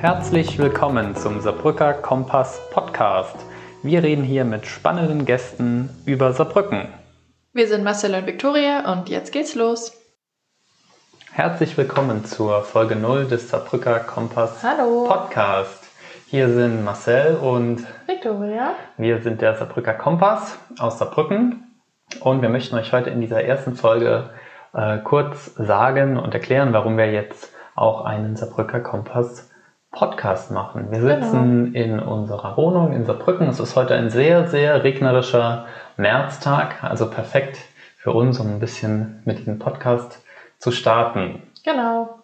Herzlich willkommen zum Saarbrücker Kompass Podcast. Wir reden hier mit spannenden Gästen über Saarbrücken. Wir sind Marcel und Viktoria und jetzt geht's los. Herzlich willkommen zur Folge 0 des Saarbrücker Kompass Hallo. Podcast. Hier sind Marcel und Viktoria. wir sind der Saarbrücker Kompass aus Saarbrücken und wir möchten euch heute in dieser ersten Folge äh, kurz sagen und erklären, warum wir jetzt auch einen Saarbrücker Kompass Podcast machen. Wir sitzen in unserer Wohnung in Saarbrücken. Es ist heute ein sehr, sehr regnerischer Märztag, also perfekt für uns, um ein bisschen mit dem Podcast zu starten. Genau.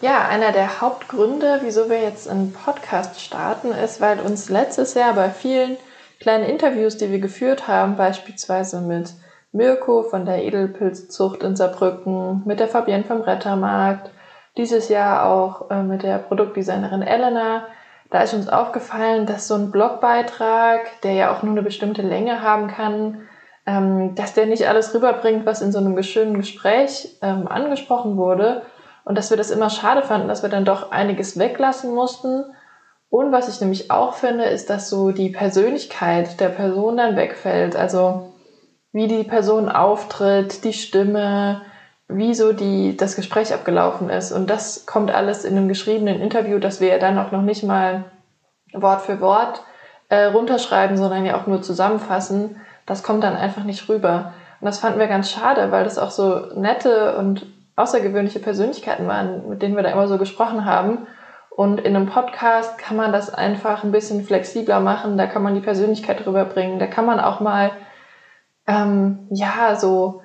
Ja, einer der Hauptgründe, wieso wir jetzt einen Podcast starten, ist, weil uns letztes Jahr bei vielen kleinen Interviews, die wir geführt haben, beispielsweise mit Mirko von der Edelpilzzucht in Saarbrücken, mit der Fabienne vom Rettermarkt, dieses Jahr auch äh, mit der Produktdesignerin Elena. Da ist uns aufgefallen, dass so ein Blogbeitrag, der ja auch nur eine bestimmte Länge haben kann, ähm, dass der nicht alles rüberbringt, was in so einem schönen Gespräch ähm, angesprochen wurde. Und dass wir das immer schade fanden, dass wir dann doch einiges weglassen mussten. Und was ich nämlich auch finde, ist, dass so die Persönlichkeit der Person dann wegfällt. Also wie die Person auftritt, die Stimme, wie so die, das Gespräch abgelaufen ist. Und das kommt alles in einem geschriebenen Interview, das wir ja dann auch noch nicht mal Wort für Wort äh, runterschreiben, sondern ja auch nur zusammenfassen. Das kommt dann einfach nicht rüber. Und das fanden wir ganz schade, weil das auch so nette und außergewöhnliche Persönlichkeiten waren, mit denen wir da immer so gesprochen haben. Und in einem Podcast kann man das einfach ein bisschen flexibler machen. Da kann man die Persönlichkeit rüberbringen. Da kann man auch mal, ähm, ja, so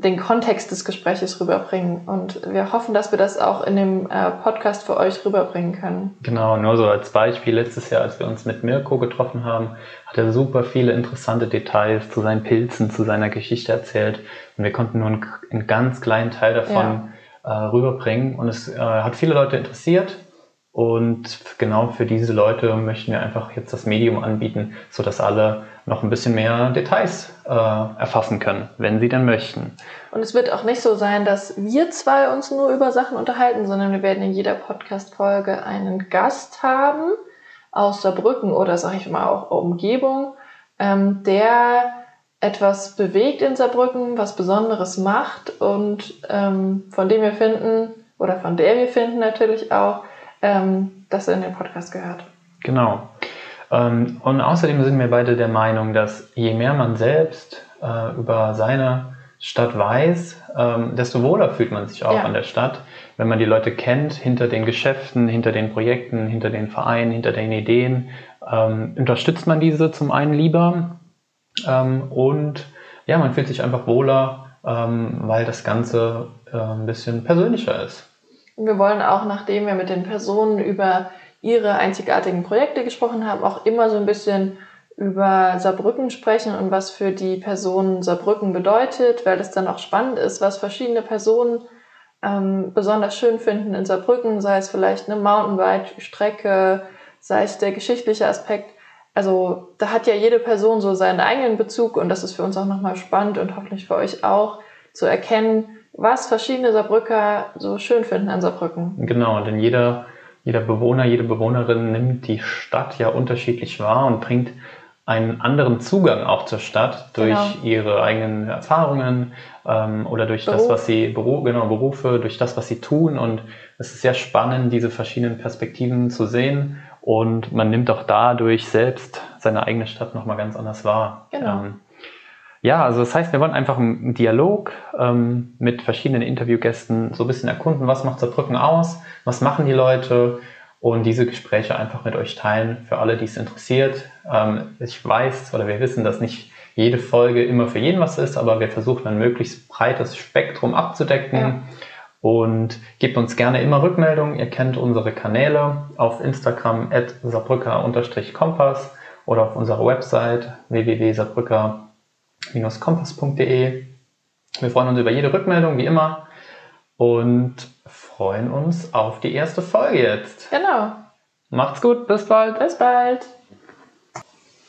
den Kontext des Gespräches rüberbringen. Und wir hoffen, dass wir das auch in dem äh, Podcast für euch rüberbringen können. Genau, nur so als Beispiel, letztes Jahr, als wir uns mit Mirko getroffen haben, hat er super viele interessante Details zu seinen Pilzen, zu seiner Geschichte erzählt. Und wir konnten nur einen, einen ganz kleinen Teil davon ja. äh, rüberbringen. Und es äh, hat viele Leute interessiert. Und genau für diese Leute möchten wir einfach jetzt das Medium anbieten, sodass alle noch ein bisschen mehr Details äh, erfassen können, wenn sie denn möchten. Und es wird auch nicht so sein, dass wir zwei uns nur über Sachen unterhalten, sondern wir werden in jeder Podcast-Folge einen Gast haben aus Saarbrücken oder sag ich mal auch Umgebung, ähm, der etwas bewegt in Saarbrücken, was Besonderes macht und ähm, von dem wir finden, oder von der wir finden natürlich auch, ähm, dass er in den Podcast gehört. Genau. Ähm, und außerdem sind wir beide der Meinung, dass je mehr man selbst äh, über seine Stadt weiß, ähm, desto wohler fühlt man sich auch ja. an der Stadt. Wenn man die Leute kennt, hinter den Geschäften, hinter den Projekten, hinter den Vereinen, hinter den Ideen, ähm, unterstützt man diese zum einen lieber ähm, und ja, man fühlt sich einfach wohler, ähm, weil das Ganze äh, ein bisschen persönlicher ist. Wir wollen auch, nachdem wir mit den Personen über ihre einzigartigen Projekte gesprochen haben, auch immer so ein bisschen über Saarbrücken sprechen und was für die Personen Saarbrücken bedeutet, weil es dann auch spannend ist, was verschiedene Personen ähm, besonders schön finden in Saarbrücken, sei es vielleicht eine Mountainbike-Strecke, sei es der geschichtliche Aspekt. Also da hat ja jede Person so seinen eigenen Bezug und das ist für uns auch nochmal spannend und hoffentlich für euch auch zu erkennen, was verschiedene Saarbrücker so schön finden an Saarbrücken. Genau, denn jeder, jeder Bewohner, jede Bewohnerin nimmt die Stadt ja unterschiedlich wahr und bringt einen anderen Zugang auch zur Stadt durch genau. ihre eigenen Erfahrungen ähm, oder durch Beruf. das, was sie, Beruf, genau, Berufe, durch das, was sie tun. Und es ist sehr spannend, diese verschiedenen Perspektiven zu sehen. Und man nimmt auch dadurch selbst seine eigene Stadt nochmal ganz anders wahr. Genau. Ähm, ja, also das heißt, wir wollen einfach einen Dialog ähm, mit verschiedenen Interviewgästen so ein bisschen erkunden, was macht Saarbrücken aus, was machen die Leute und diese Gespräche einfach mit euch teilen für alle, die es interessiert. Ähm, ich weiß oder wir wissen, dass nicht jede Folge immer für jeden was ist, aber wir versuchen ein möglichst breites Spektrum abzudecken. Ja. Und gebt uns gerne immer Rückmeldungen. Ihr kennt unsere Kanäle auf Instagram at saarbrücker-kompass oder auf unserer Website www.saarbrücker.com kompass.de. Wir freuen uns über jede Rückmeldung, wie immer. Und freuen uns auf die erste Folge jetzt. Genau. Macht's gut, bis bald. Bis bald.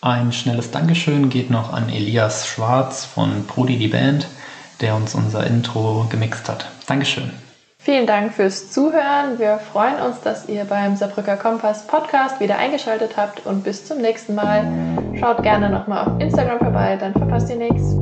Ein schnelles Dankeschön geht noch an Elias Schwarz von Prodi die Band, der uns unser Intro gemixt hat. Dankeschön. Vielen Dank fürs Zuhören. Wir freuen uns, dass ihr beim Saarbrücker Kompass Podcast wieder eingeschaltet habt und bis zum nächsten Mal. Schaut gerne nochmal auf Instagram vorbei, dann verpasst ihr nichts.